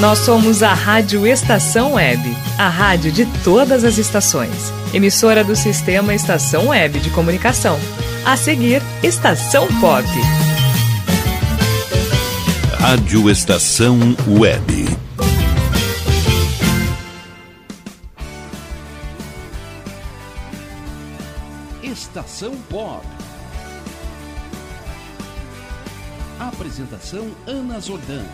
Nós somos a Rádio Estação Web, a rádio de todas as estações. Emissora do sistema Estação Web de Comunicação. A seguir, Estação Pop. Rádio Estação Web. Estação Pop. Apresentação Ana Zordan.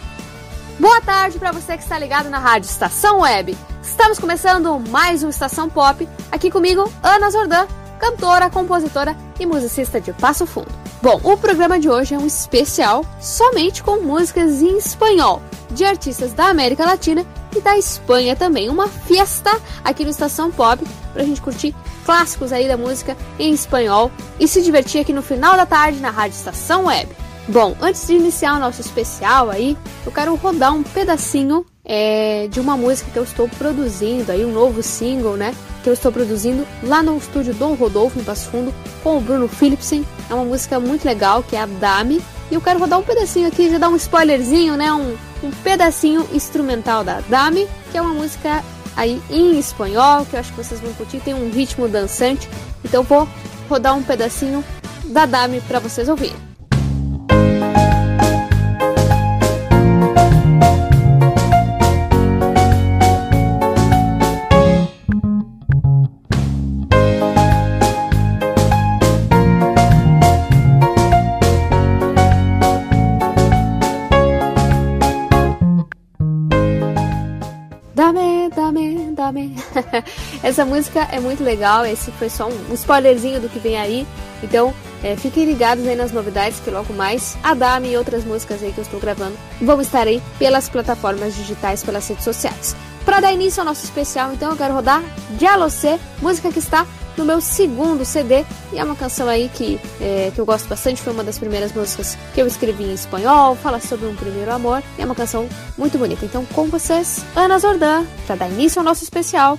Boa tarde para você que está ligado na rádio Estação Web. Estamos começando mais um Estação Pop. Aqui comigo, Ana Zordan, cantora, compositora e musicista de Passo Fundo. Bom, o programa de hoje é um especial somente com músicas em espanhol de artistas da América Latina e da Espanha também. Uma festa aqui no Estação Pop para a gente curtir clássicos aí da música em espanhol e se divertir aqui no final da tarde na rádio Estação Web. Bom, antes de iniciar o nosso especial aí, eu quero rodar um pedacinho é, de uma música que eu estou produzindo, aí um novo single, né? Que eu estou produzindo lá no estúdio Dom Rodolfo, em Passo Fundo, com o Bruno Philipsen. É uma música muito legal, que é a Dame. E eu quero rodar um pedacinho aqui, já dar um spoilerzinho, né? Um, um pedacinho instrumental da Dame, que é uma música aí em espanhol, que eu acho que vocês vão curtir, tem um ritmo dançante. Então vou rodar um pedacinho da Dame para vocês ouvirem. Essa música é muito legal, esse foi só um spoilerzinho do que vem aí. Então, é, fiquem ligados aí nas novidades que logo mais a Dami e outras músicas aí que eu estou gravando vão estar aí pelas plataformas digitais, pelas redes sociais. Para dar início ao nosso especial, então eu quero rodar Jalocê, música que está no meu segundo CD. E é uma canção aí que, é, que eu gosto bastante, foi uma das primeiras músicas que eu escrevi em espanhol, fala sobre um primeiro amor. E é uma canção muito bonita. Então, com vocês, Ana Zordan, para dar início ao nosso especial,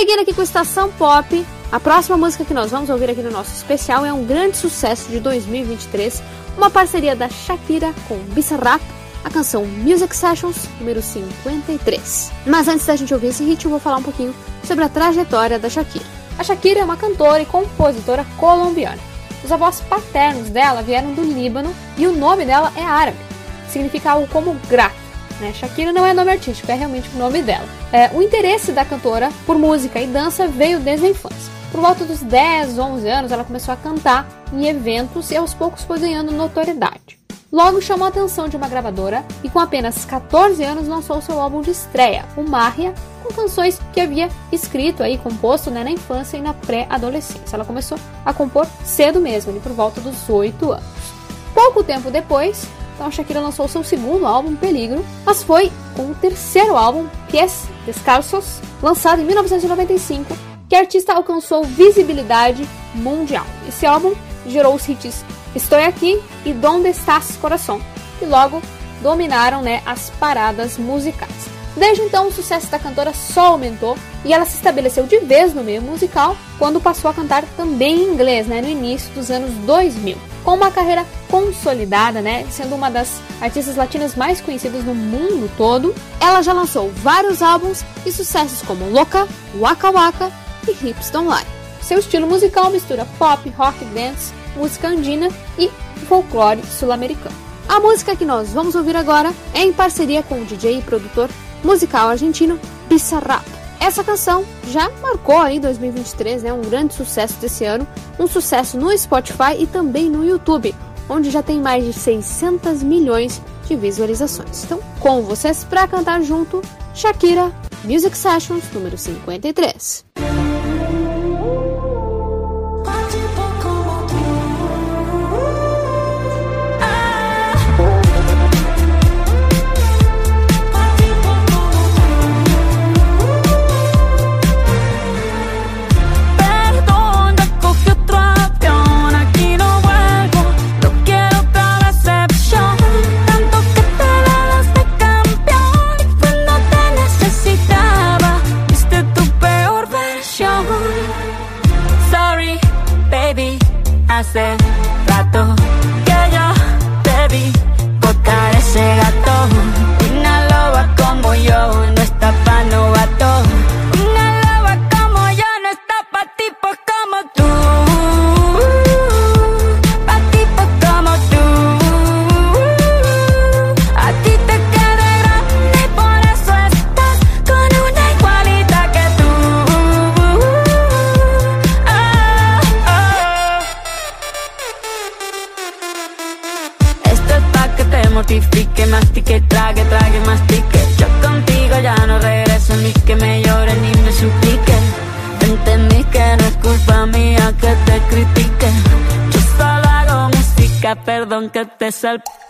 Seguindo aqui com Estação Pop, a próxima música que nós vamos ouvir aqui no nosso especial é um grande sucesso de 2023, uma parceria da Shakira com Bizarrap, a canção Music Sessions número 53. Mas antes da gente ouvir esse hit, eu vou falar um pouquinho sobre a trajetória da Shakira. A Shakira é uma cantora e compositora colombiana. Os avós paternos dela vieram do Líbano e o nome dela é árabe. Significa algo como grato. Né? Shakira não é nome artístico, é realmente o nome dela. É, o interesse da cantora por música e dança veio desde a infância. Por volta dos 10, 11 anos, ela começou a cantar em eventos e aos poucos foi ganhando notoriedade. Logo chamou a atenção de uma gravadora e com apenas 14 anos lançou seu álbum de estreia, o Marria, com canções que havia escrito aí, composto né, na infância e na pré-adolescência. Ela começou a compor cedo mesmo, ali por volta dos 8 anos. Pouco tempo depois, então Shakira lançou seu segundo álbum, Peligro, mas foi com o terceiro álbum, Pies Descalços, lançado em 1995, que a artista alcançou visibilidade mundial. Esse álbum gerou os hits Estou Aqui e Donde Estás Coração, que logo dominaram né, as paradas musicais. Desde então, o sucesso da cantora só aumentou e ela se estabeleceu de vez no meio musical quando passou a cantar também em inglês, né, no início dos anos 2000. Com uma carreira consolidada, né, sendo uma das artistas latinas mais conhecidas no mundo todo, ela já lançou vários álbuns e sucessos como Louca, Waka Waka e Hips Don't Lie. Seu estilo musical mistura pop, rock, dance, música andina e folclore sul-americano. A música que nós vamos ouvir agora é em parceria com o DJ e produtor musical argentino Bizarrap. Essa canção já marcou aí 2023, né, um grande sucesso desse ano, um sucesso no Spotify e também no YouTube, onde já tem mais de 600 milhões de visualizações. Então, com vocês para cantar junto, Shakira Music Sessions número 53. yourself.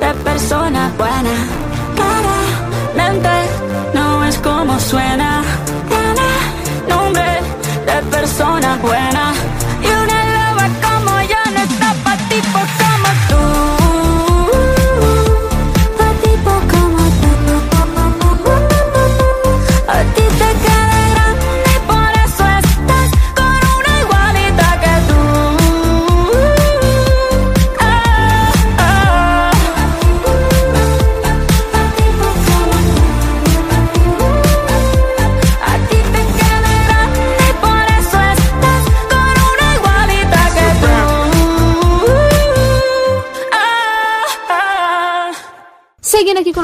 de persona buena. Claramente no es como suena. Tiene nombre de persona buena.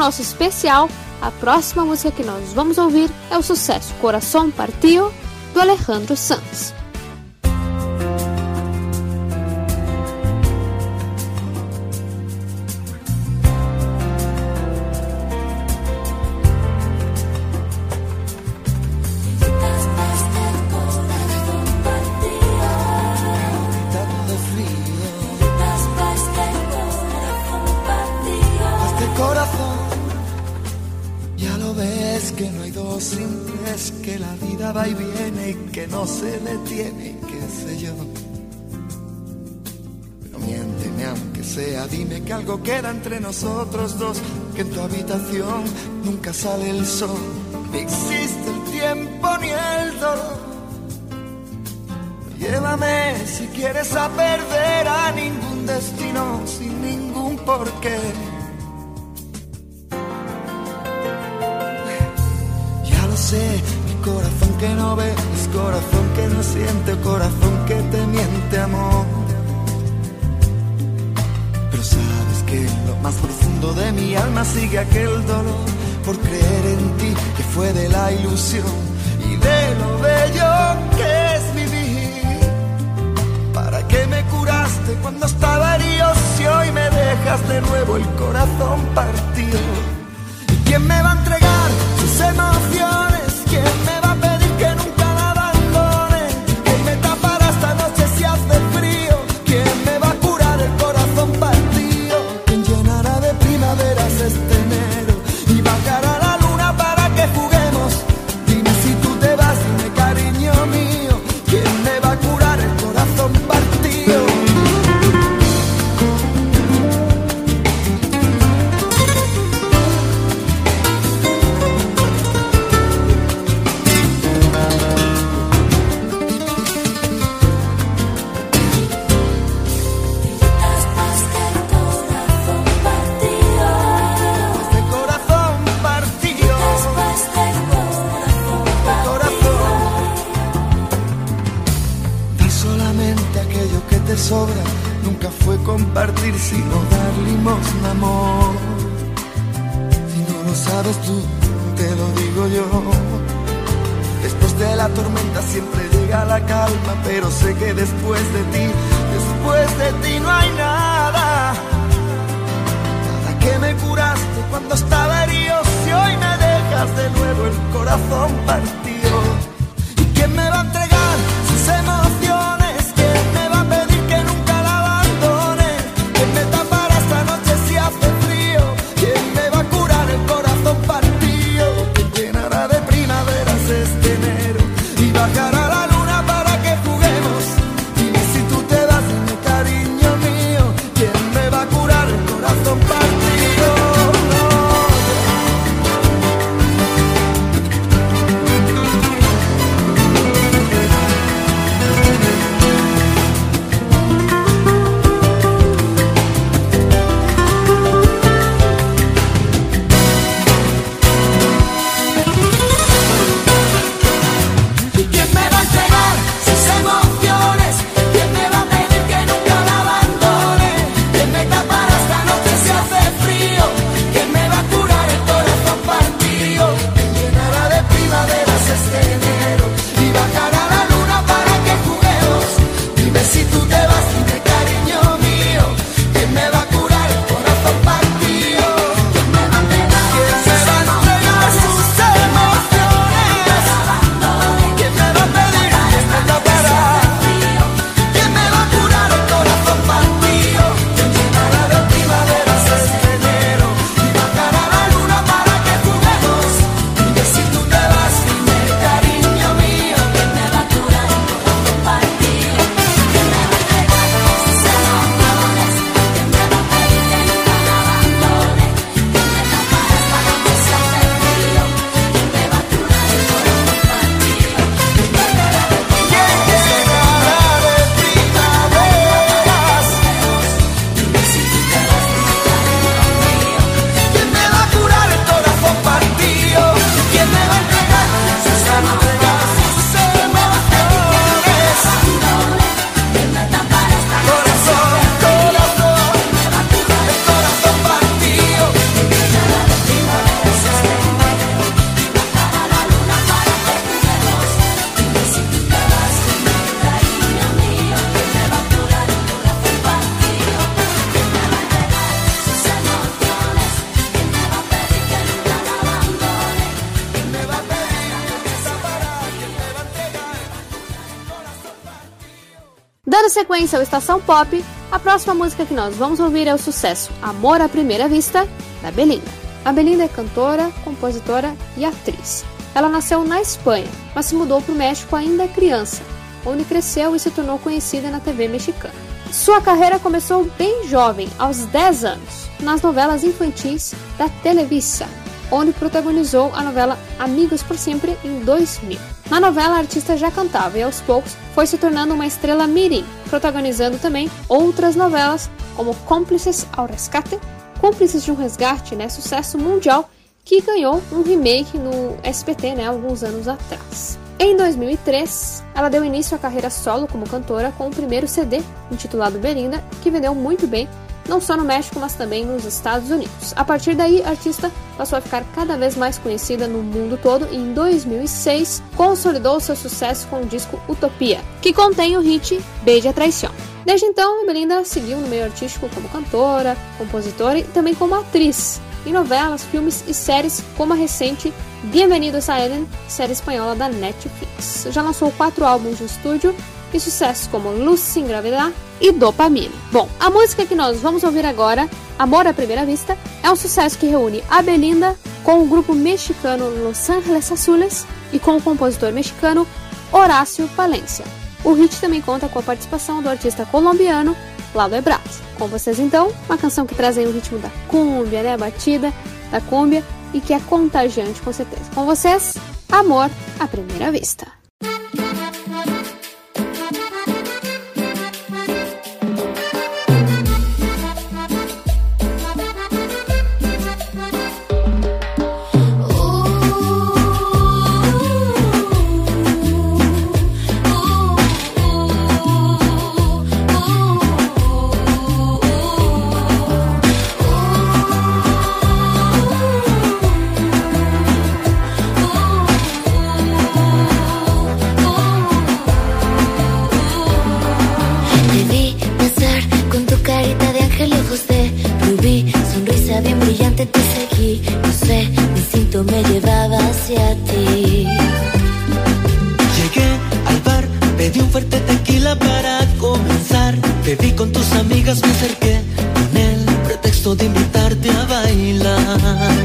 Nosso especial, a próxima música que nós vamos ouvir é o sucesso Coração Partiu, do Alejandro Sanz. Queda entre nosotros dos, que en tu habitación nunca sale el sol, ni existe el tiempo ni el dolor. Llévame si quieres a perder a ningún destino sin ningún porqué. Ya lo sé, mi corazón que no ve, es corazón que no siente, corazón que te miente, amor. lo más profundo de mi alma sigue aquel dolor por creer en ti que fue de la ilusión y de lo bello que es vivir. ¿Para qué me curaste cuando estaba herido si hoy me dejas de nuevo el corazón partido? ¿Y quién me va a entregar sus emociones? Pero sé que después de ti, después de ti no hay nada. Nada que me curaste cuando estaba herido, si hoy me dejas de nuevo el corazón partido. Sequência ao Estação Pop, a próxima música que nós vamos ouvir é o sucesso Amor à Primeira Vista, da Belinda. A Belinda é cantora, compositora e atriz. Ela nasceu na Espanha, mas se mudou para o México ainda criança, onde cresceu e se tornou conhecida na TV mexicana. Sua carreira começou bem jovem, aos 10 anos, nas novelas infantis da Televisa, onde protagonizou a novela Amigos por Sempre em 2000. Na novela, a artista já cantava e aos poucos foi se tornando uma estrela mirim, protagonizando também outras novelas como Cúmplices ao Rescate, Cúmplices de um Resgate, né, sucesso mundial, que ganhou um remake no SBT, né, alguns anos atrás. Em 2003, ela deu início à carreira solo como cantora com o primeiro CD, intitulado Belinda, que vendeu muito bem não só no México, mas também nos Estados Unidos. A partir daí, a artista passou a ficar cada vez mais conhecida no mundo todo e em 2006 consolidou seu sucesso com o disco Utopia, que contém o hit Beija a Traição. Desde então, Belinda seguiu no meio artístico como cantora, compositora e também como atriz, em novelas, filmes e séries como a recente Bienvenidos a Eden, série espanhola da Netflix. Já lançou quatro álbuns de estúdio e sucessos como Luz Sem Gravidade e Dopamina. Bom, a música que nós vamos ouvir agora, Amor à Primeira Vista, é um sucesso que reúne a Belinda com o grupo mexicano Los Angeles Azules e com o compositor mexicano Horácio Palencia. O hit também conta com a participação do artista colombiano Lalo Ebrard. Com vocês então, uma canção que traz aí o ritmo da cúmbia, né, a batida da cúmbia e que é contagiante com certeza. Com vocês, Amor à Primeira Vista. gusto de invitarte a bailar.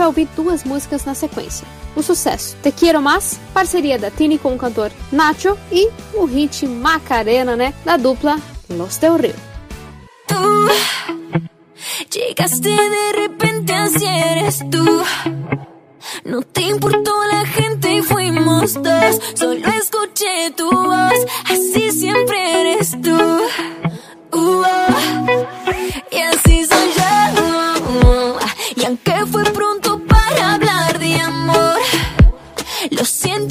Vai ouvir duas músicas na sequência. O sucesso Te Quiero Más, parceria da Tini com o cantor Nacho, e o hit Macarena, né, da dupla Los Del Rio. Llegaste de repente, así eres tú. No te importó la gente y fuimos dos. Solo escuché tu voz, así siempre eres tú. Uh, oh. Y así soy yo. Lo siento,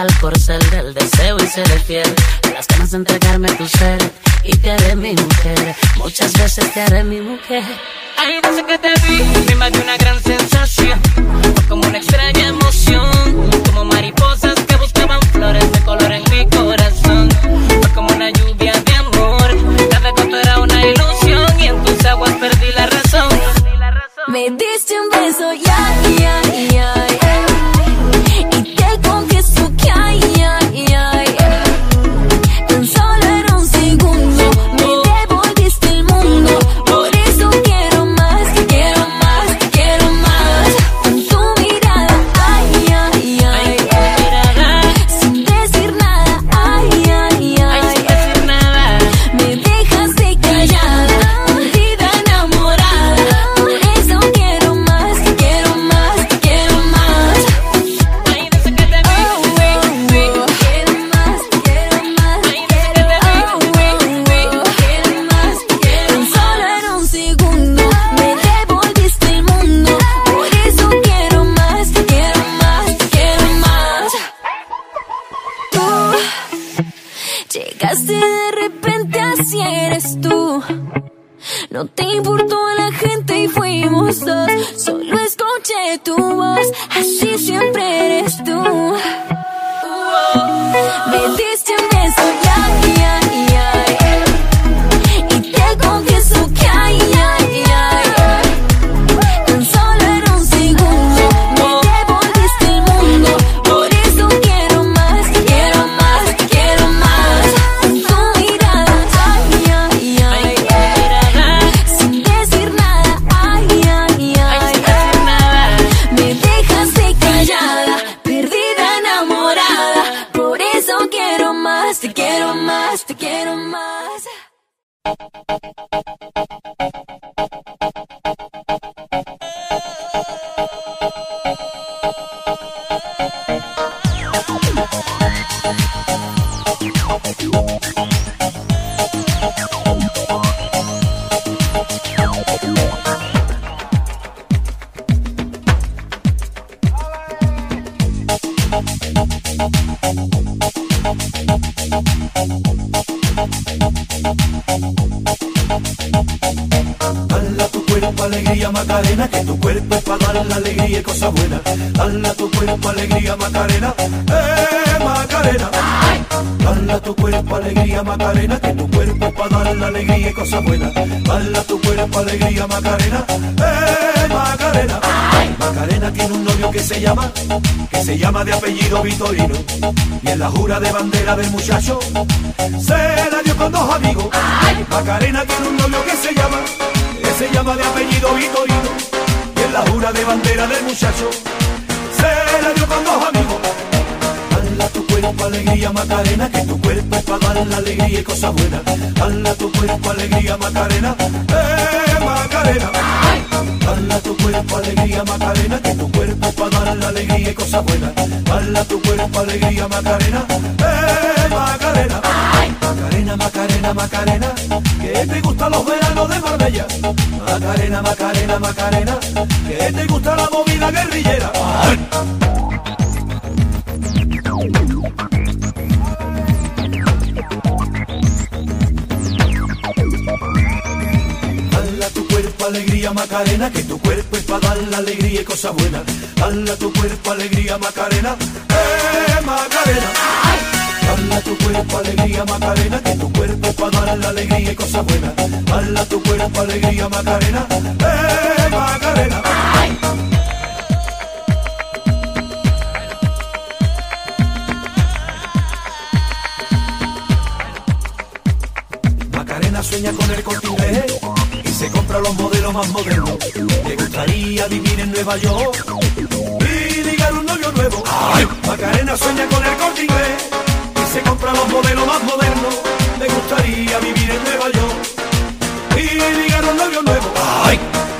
al corcel del deseo y seré fiel. A las ganas de entregarme tu ser y te haré mi mujer. Muchas veces te haré mi mujer. Ay, desde que te vi, me invadió una gran sensación. Fue como una extraña emoción. Como mariposas que buscaban flores de color en mi corazón. Fue como una lluvia de amor. Cada goto era una ilusión y en tus aguas perdí la razón. Me diste un beso, ya, de apellido Vitorino. Y en la jura de bandera del muchacho, se la dio con dos amigos. Macarena tiene un novio que se llama, que se llama de apellido Vitorino. Y en la jura de bandera del muchacho, se la dio con dos amigos. Dala tu cuerpo alegría Macarena, que tu cuerpo es para dar la alegría y cosas buenas. Dala tu cuerpo alegría Macarena, eh Macarena. Dala tu cuerpo alegría Macarena, que tu cuerpo para dar la alegría y cosas buenas. Dala tu cuerpo alegría Macarena, eh Macarena. Macarena, Macarena, Macarena, que te gustan los veranos de Marbella. Macarena, Macarena, Macarena, que te gusta la movida guerrillera. Dala alegría Macarena, que tu cuerpo es para dar la alegría y cosas buenas. Dala tu cuerpo alegría Macarena, eh Macarena. Dala tu cuerpo alegría Macarena, que tu cuerpo es para dar la alegría y cosas buenas. Dala tu cuerpo alegría Macarena, eh Macarena. Macarena sueña con el corte compra los modelos más modernos. Le gustaría vivir en Nueva York y ligar un novio nuevo. Macarena sueña con el corte inglés y se compra los modelos más modernos. Le gustaría vivir en Nueva York y ligar un novio nuevo. Dale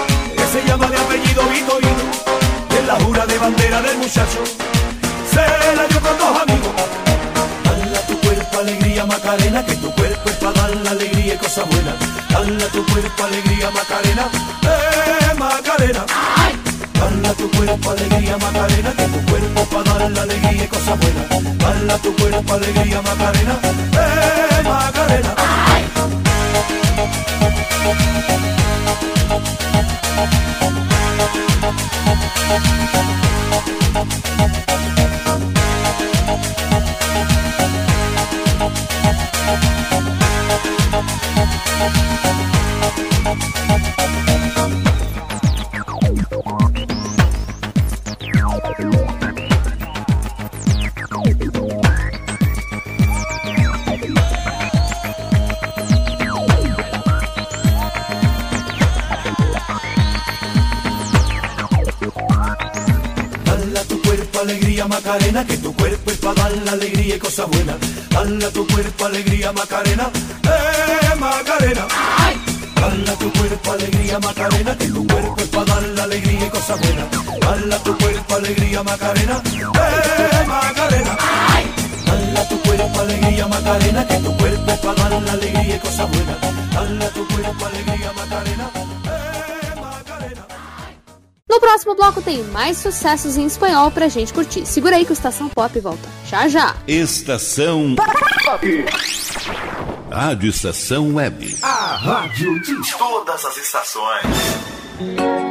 se llama de apellido Vitorino. Y en la jura de bandera del muchacho, se la dio con dos amigos. Dale a tu cuerpo alegría Macarena, que tu cuerpo es para dar la alegría y cosas buenas. Dale a tu cuerpo alegría Macarena, eh Macarena. Dale a tu cuerpo alegría Macarena, que tu cuerpo es para dar la alegría y cosas buenas. Dale a tu cuerpo alegría Macarena, eh Macarena. Thank Macarena, que tu cuerpo es para dar la alegría y cosas buenas. Dale a tu cuerpo alegría Macarena, eh Macarena. Dale a tu cuerpo alegría Macarena, que tu cuerpo es para dar la alegría y cosas buenas. Dale a tu cuerpo alegría Macarena, eh Macarena. Dale a tu cuerpo alegría Macarena, que tu cuerpo es para dar la alegría y cosas buenas. Dale a tu cuerpo alegría Macarena. No próximo bloco tem mais sucessos em espanhol pra gente curtir. Segura aí que o Estação Pop volta já já. Estação Rádio Estação Web. A rádio de todas as estações.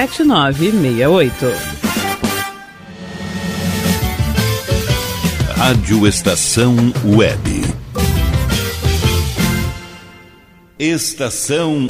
7968. Rádio Estação Web. Estação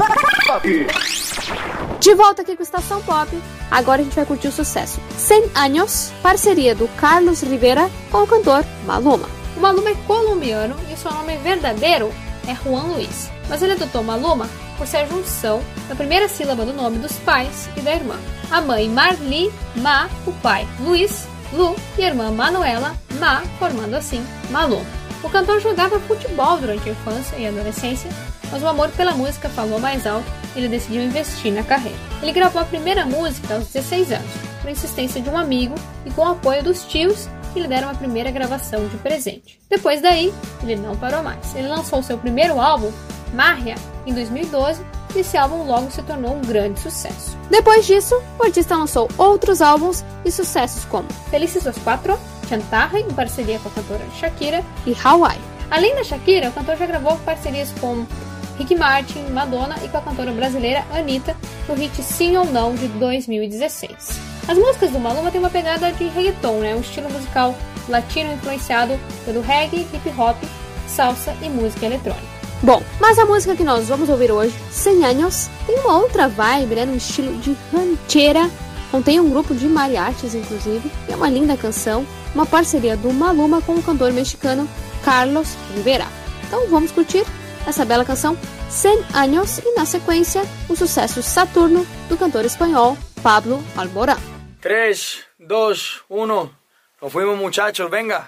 De volta aqui com Estação Pop, agora a gente vai curtir o sucesso 100 Anos, parceria do Carlos Rivera com o cantor Maluma. O Maluma é colombiano e seu nome verdadeiro é Juan Luiz, mas ele adotou Maluma por ser a junção da primeira sílaba do nome dos pais e da irmã. A mãe Marli, Ma, o pai Luiz, Lu e a irmã Manuela, Ma, formando assim Maluma. O cantor jogava futebol durante a infância e adolescência, mas o amor pela música falou mais alto e ele decidiu investir na carreira. Ele gravou a primeira música aos 16 anos, por insistência de um amigo e com o apoio dos tios que lhe deram a primeira gravação de presente. Depois daí, ele não parou mais. Ele lançou seu primeiro álbum, Marria, em 2012, e esse álbum logo se tornou um grande sucesso. Depois disso, o artista lançou outros álbuns e sucessos como Felices os Quatro, Chantarre, em parceria com a cantora Shakira, e Hawaii. Além da Shakira, o cantor já gravou parcerias com Rick Martin, Madonna e com a cantora brasileira Anitta no hit Sim ou Não de 2016. As músicas do Maluma têm uma pegada de reggaeton, né? um estilo musical latino influenciado pelo reggae, hip hop, salsa e música eletrônica. Bom, mas a música que nós vamos ouvir hoje, 100 Anos, tem uma outra vibe, né, no estilo de rancheira. Contém um grupo de mariachis, inclusive, e é uma linda canção, uma parceria do Maluma com o cantor mexicano Carlos Rivera. Então vamos curtir essa bela canção 100 Anos e na sequência o sucesso Saturno do cantor espanhol Pablo Alborán. 3, 2, 1. Nos fuimos muchachos, venga.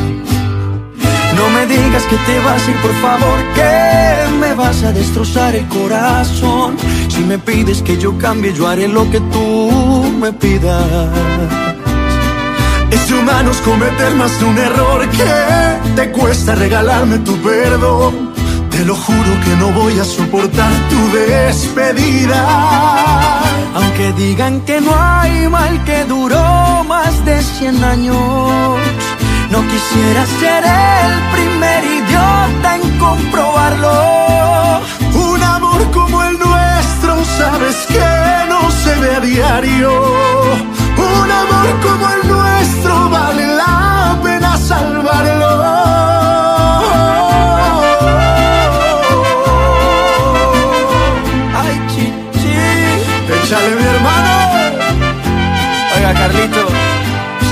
No me digas que te vas a ir, por favor, que me vas a destrozar el corazón. Si me pides que yo cambie, yo haré lo que tú me pidas. Es de humanos cometer más de un error que te cuesta regalarme tu perdón. Te lo juro que no voy a soportar tu despedida. Aunque digan que no hay mal que duró más de 100 años. No quisiera ser el primer idiota en comprobarlo. Un amor como el nuestro, sabes que no se ve a diario. Un amor como el nuestro vale la pena salvarlo.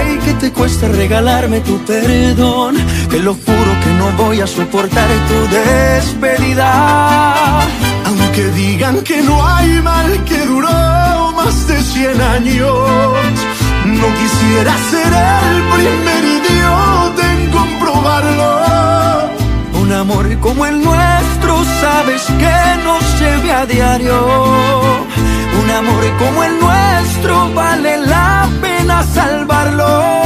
Ay, que te cuesta regalarme tu perdón. Te lo juro que no voy a soportar tu despedida. Aunque digan que no hay mal que duró más de 100 años, no quisiera ser el primer idiota en comprobarlo. Un amor como el nuestro, sabes que no se ve a diario. Amor como el nuestro vale la pena salvarlo.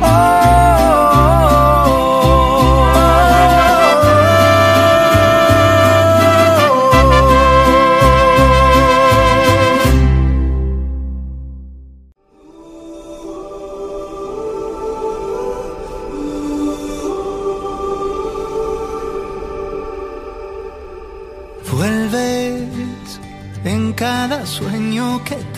Vuelves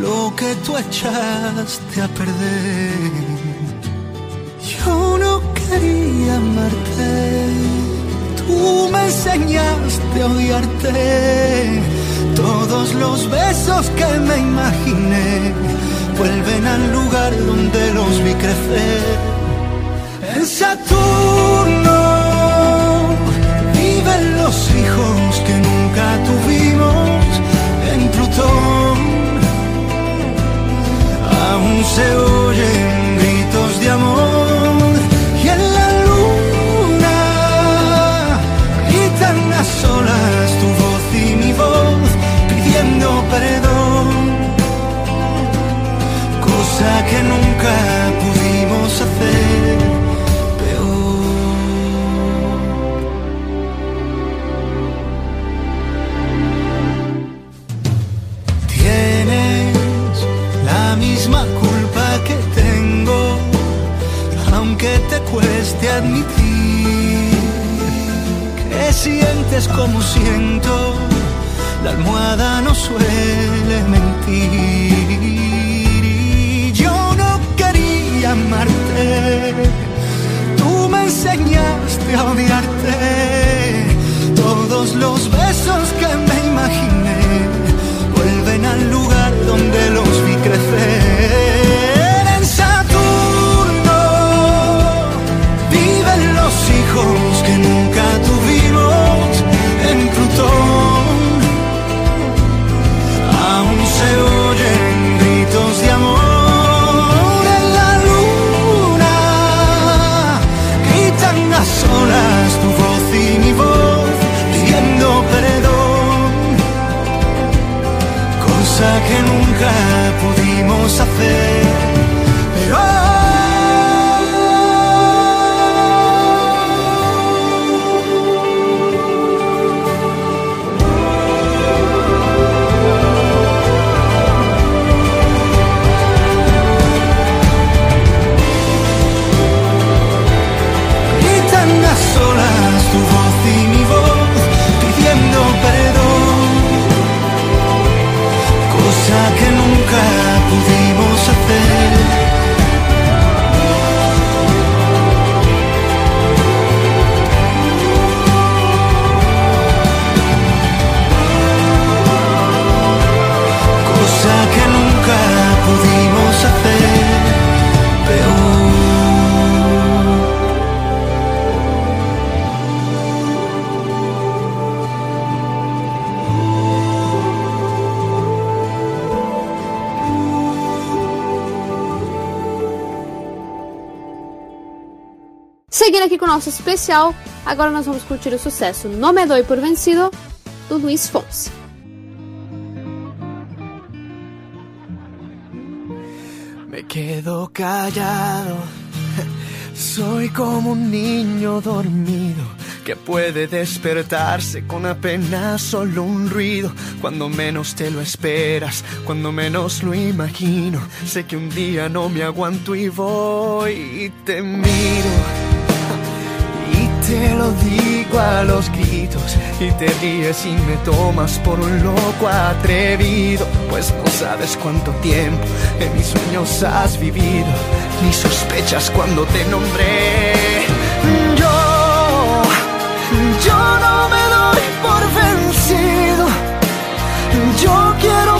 lo que tú echaste a perder. Yo no quería amarte, tú me enseñaste a odiarte. Todos los besos que me imaginé vuelven al lugar donde los vi crecer. En Saturno viven los hijos que nunca tuvimos en Plutón. seu admitir que sientes como siento, la almohada no suele mentir. Yo no quería amarte, tú me enseñaste a odiarte. Todos los besos que me imaginé vuelven al lugar donde los vi crecer. Cosa que nunca pudimos hacer. Especial, agora nós vamos curtir o sucesso No Me Doi Por Vencido, do Luiz Fonsi. Me quedo callado. Soy como un niño dormido que puede despertarse con apenas solo un ruido. Cuando menos te lo esperas, cuando menos lo imagino. Sé que un día no me aguanto y voy y te miro. Te lo digo a los gritos y te ríes y me tomas por un loco atrevido. Pues no sabes cuánto tiempo en mis sueños has vivido, ni sospechas cuando te nombré. Yo, yo no me doy por vencido. Yo quiero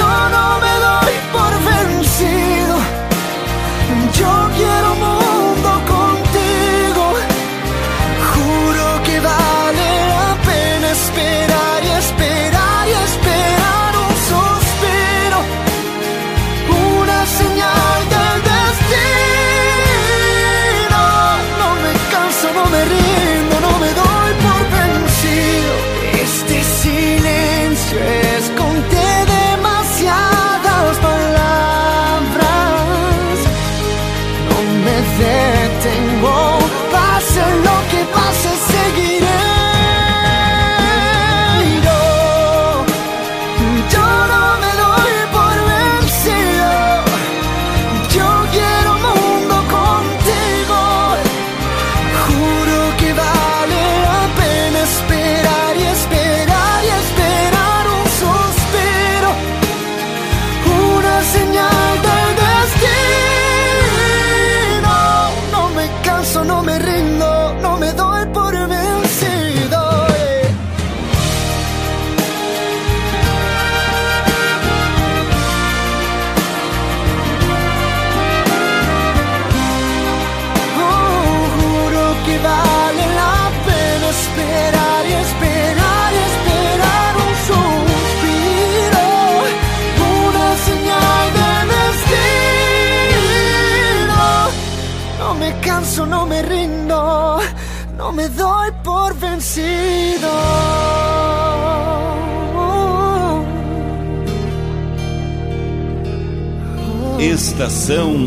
yo no me doy por vencido. Estação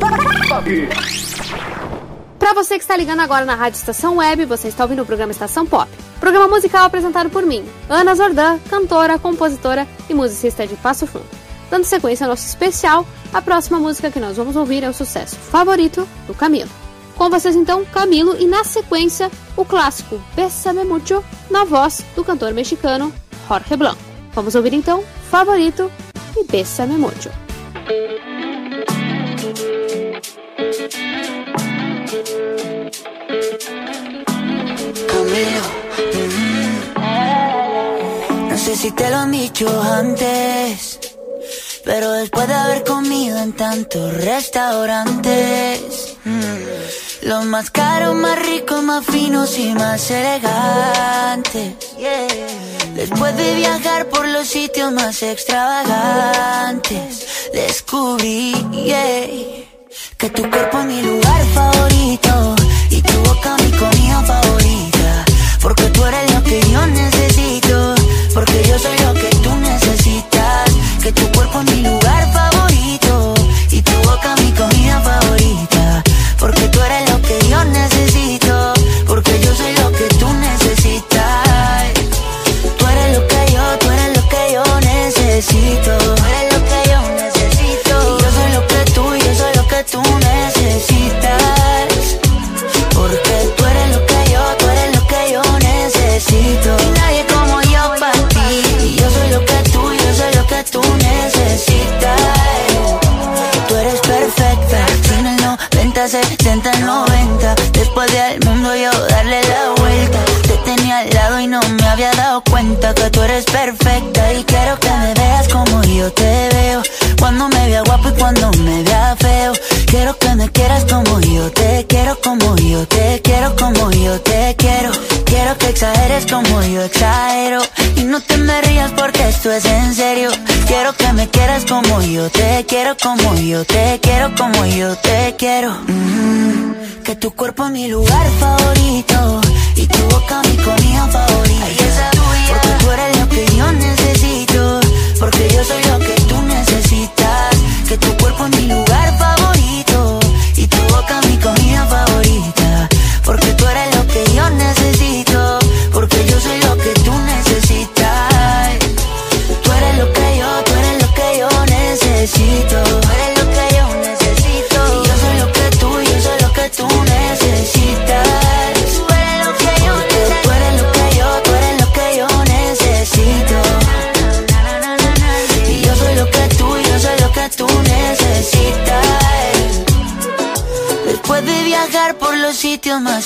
Pra você que está ligando agora na Rádio Estação Web, você está ouvindo o programa Estação Pop. Programa musical apresentado por mim, Ana Zordan, cantora, compositora e musicista de Passo Fundo. Dando sequência ao nosso especial, a próxima música que nós vamos ouvir é o sucesso favorito do Camilo. Com vocês então, Camilo, e na sequência, o clássico Bésame Mucho, na voz do cantor mexicano Jorge Blanco. Vamos ouvir então Favorito e Bésame Mucho. Camilo. mm. No sé si te lo han dicho antes, pero después de haber comido en tantos restaurantes, mm, los más caros, más ricos, más finos y más elegantes. Después de viajar por los sitios más extravagantes, descubrí yeah, que tu cuerpo es mi lugar favorito y tu boca mi comida favorita. Porque tú eres lo que yo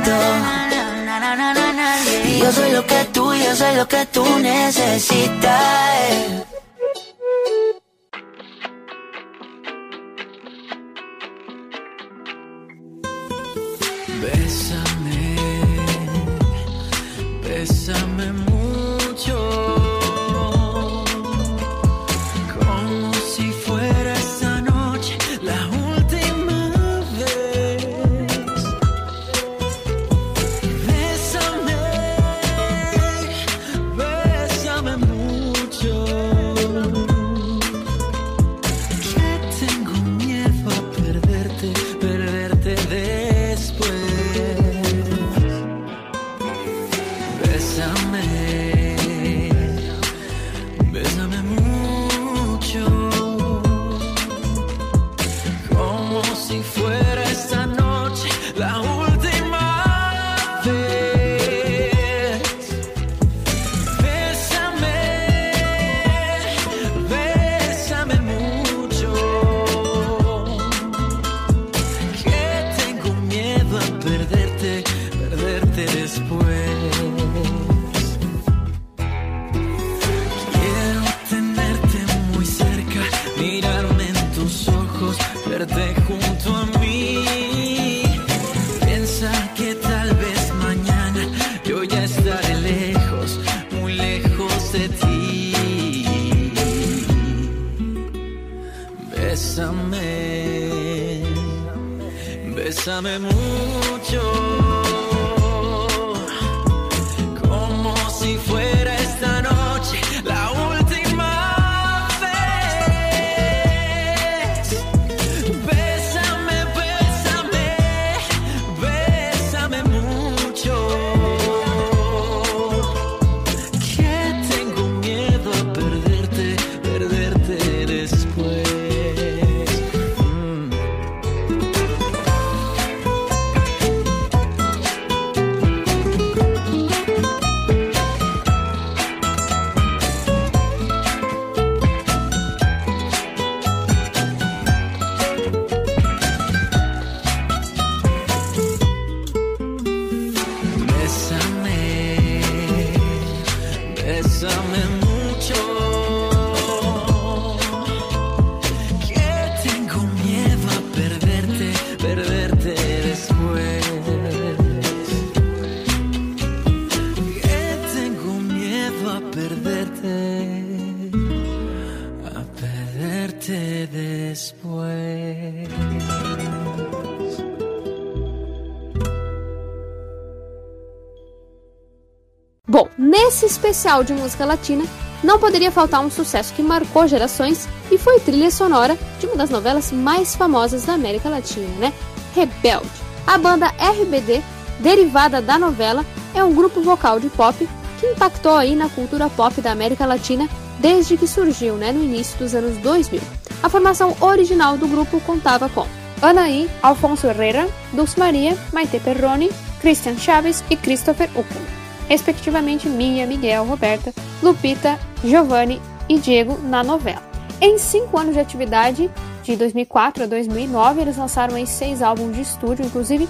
necesito. Yo soy lo que tú, yo soy lo que tú necesitas. Especial de música latina, não poderia faltar um sucesso que marcou gerações e foi trilha sonora de uma das novelas mais famosas da América Latina, né? Rebelde. A banda RBD, derivada da novela, é um grupo vocal de pop que impactou aí na cultura pop da América Latina desde que surgiu, né, no início dos anos 2000. A formação original do grupo contava com Anaí, Alfonso Herrera, Dulce Maria, Maite Perrone, Christian Chaves e Christopher Uckerman, respectivamente Mia, Miguel, Roberta, Lupita, Giovanni e Diego na novela. Em cinco anos de atividade, de 2004 a 2009, eles lançaram seis álbuns de estúdio, inclusive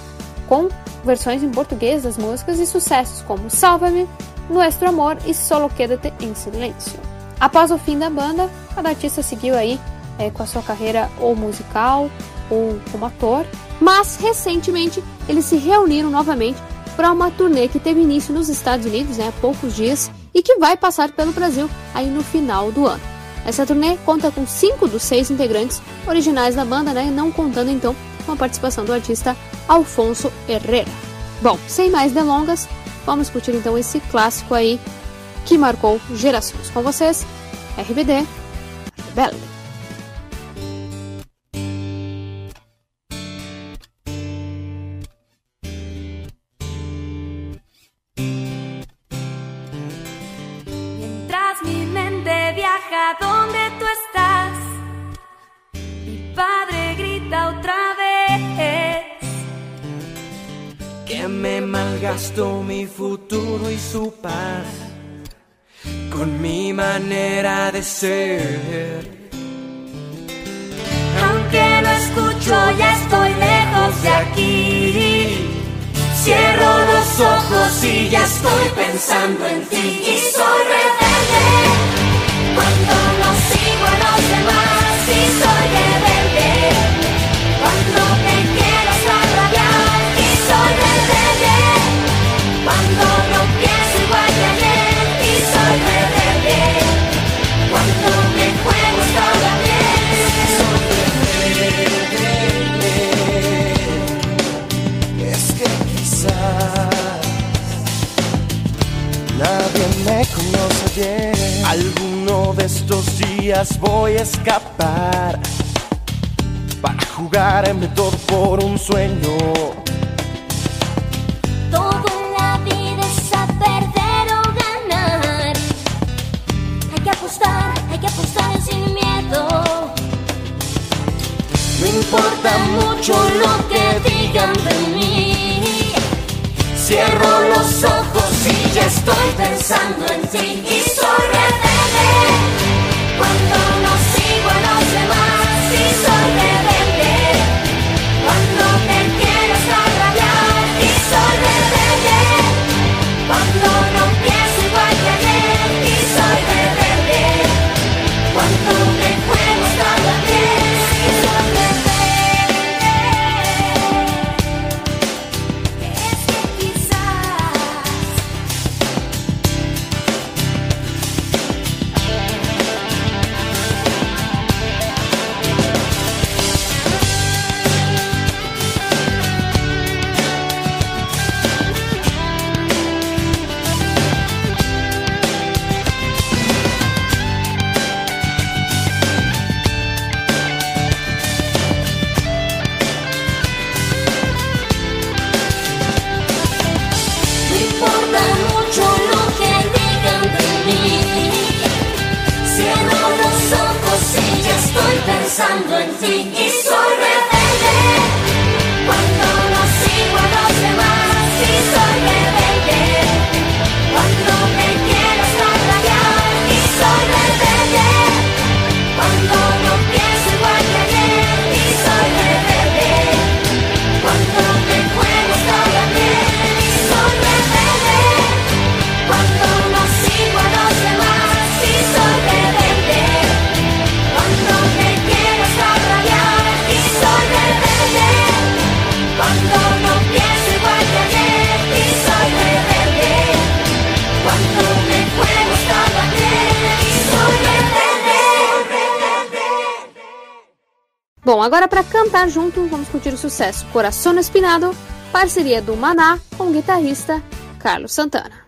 com versões em português das músicas e sucessos como Salva-me, Nuestro Amor e Solo Quédate em Silêncio. Após o fim da banda, cada artista seguiu aí é, com a sua carreira ou musical ou como ator, mas recentemente eles se reuniram novamente para uma turnê que teve início nos Estados Unidos né, há poucos dias e que vai passar pelo Brasil aí no final do ano. Essa turnê conta com cinco dos seis integrantes originais da banda, né, não contando então com a participação do artista Alfonso Herrera. Bom, sem mais delongas, vamos curtir então esse clássico aí que marcou gerações. Com vocês, RBD, Rebelde. Mi futuro y su paz con mi manera de ser. Aunque no escucho, ya estoy lejos de aquí. Cierro los ojos y ya estoy pensando en ti. Y soy rebelde días voy a escapar para jugarme todo por un sueño. Todo en la vida es a perder o ganar. Hay que apostar, hay que apostar sin miedo. No importa mucho lo que digan de mí. Cierro los ojos y ya estoy pensando en ti. sanglante Bom, agora para cantar junto, vamos curtir o sucesso Coração Espinado, parceria do Maná com o guitarrista Carlos Santana.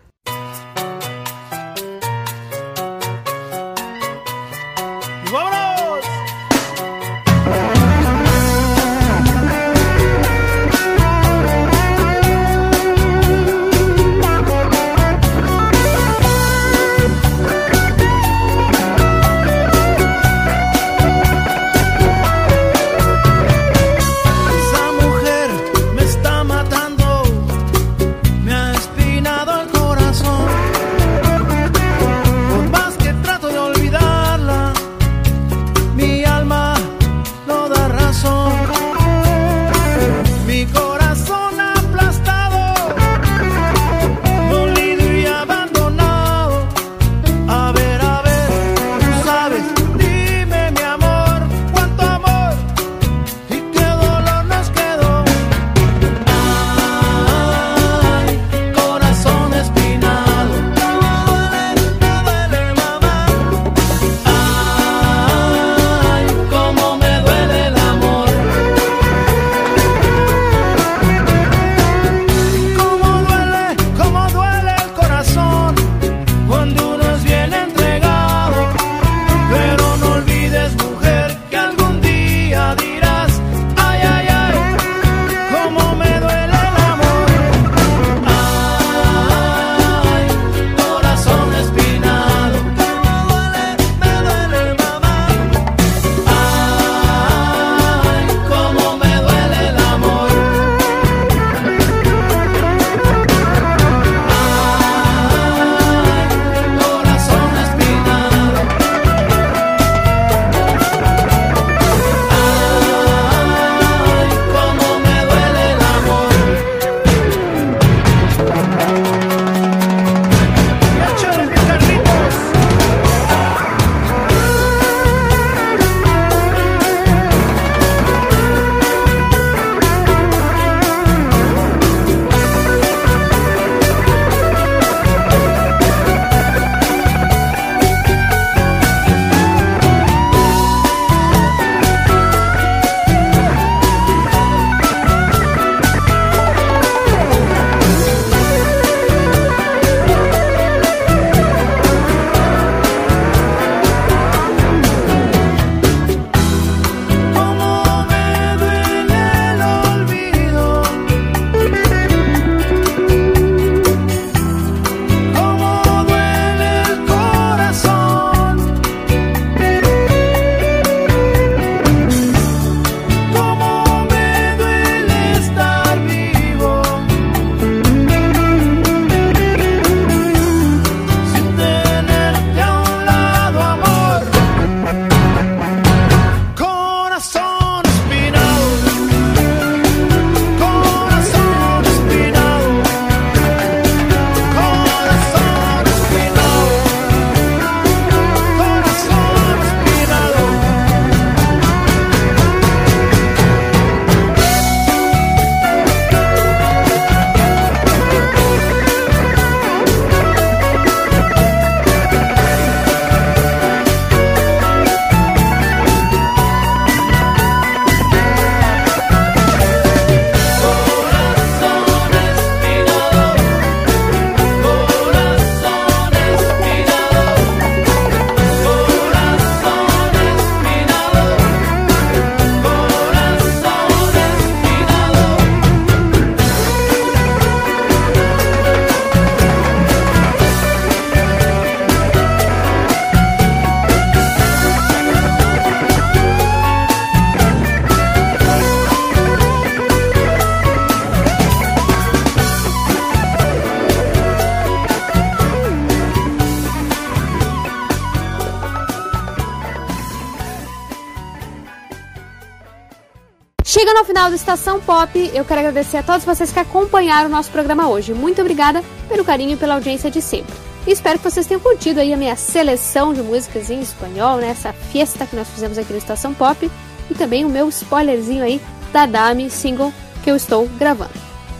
Chegando ao final do Estação Pop, eu quero agradecer a todos vocês que acompanharam o nosso programa hoje. Muito obrigada pelo carinho e pela audiência de sempre. E espero que vocês tenham curtido aí a minha seleção de músicas em espanhol, né? Essa fiesta que nós fizemos aqui no Estação Pop. E também o meu spoilerzinho aí da Dami single que eu estou gravando.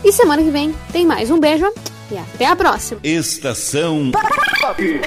E semana que vem tem mais. Um beijo e até a próxima. Estação Pop.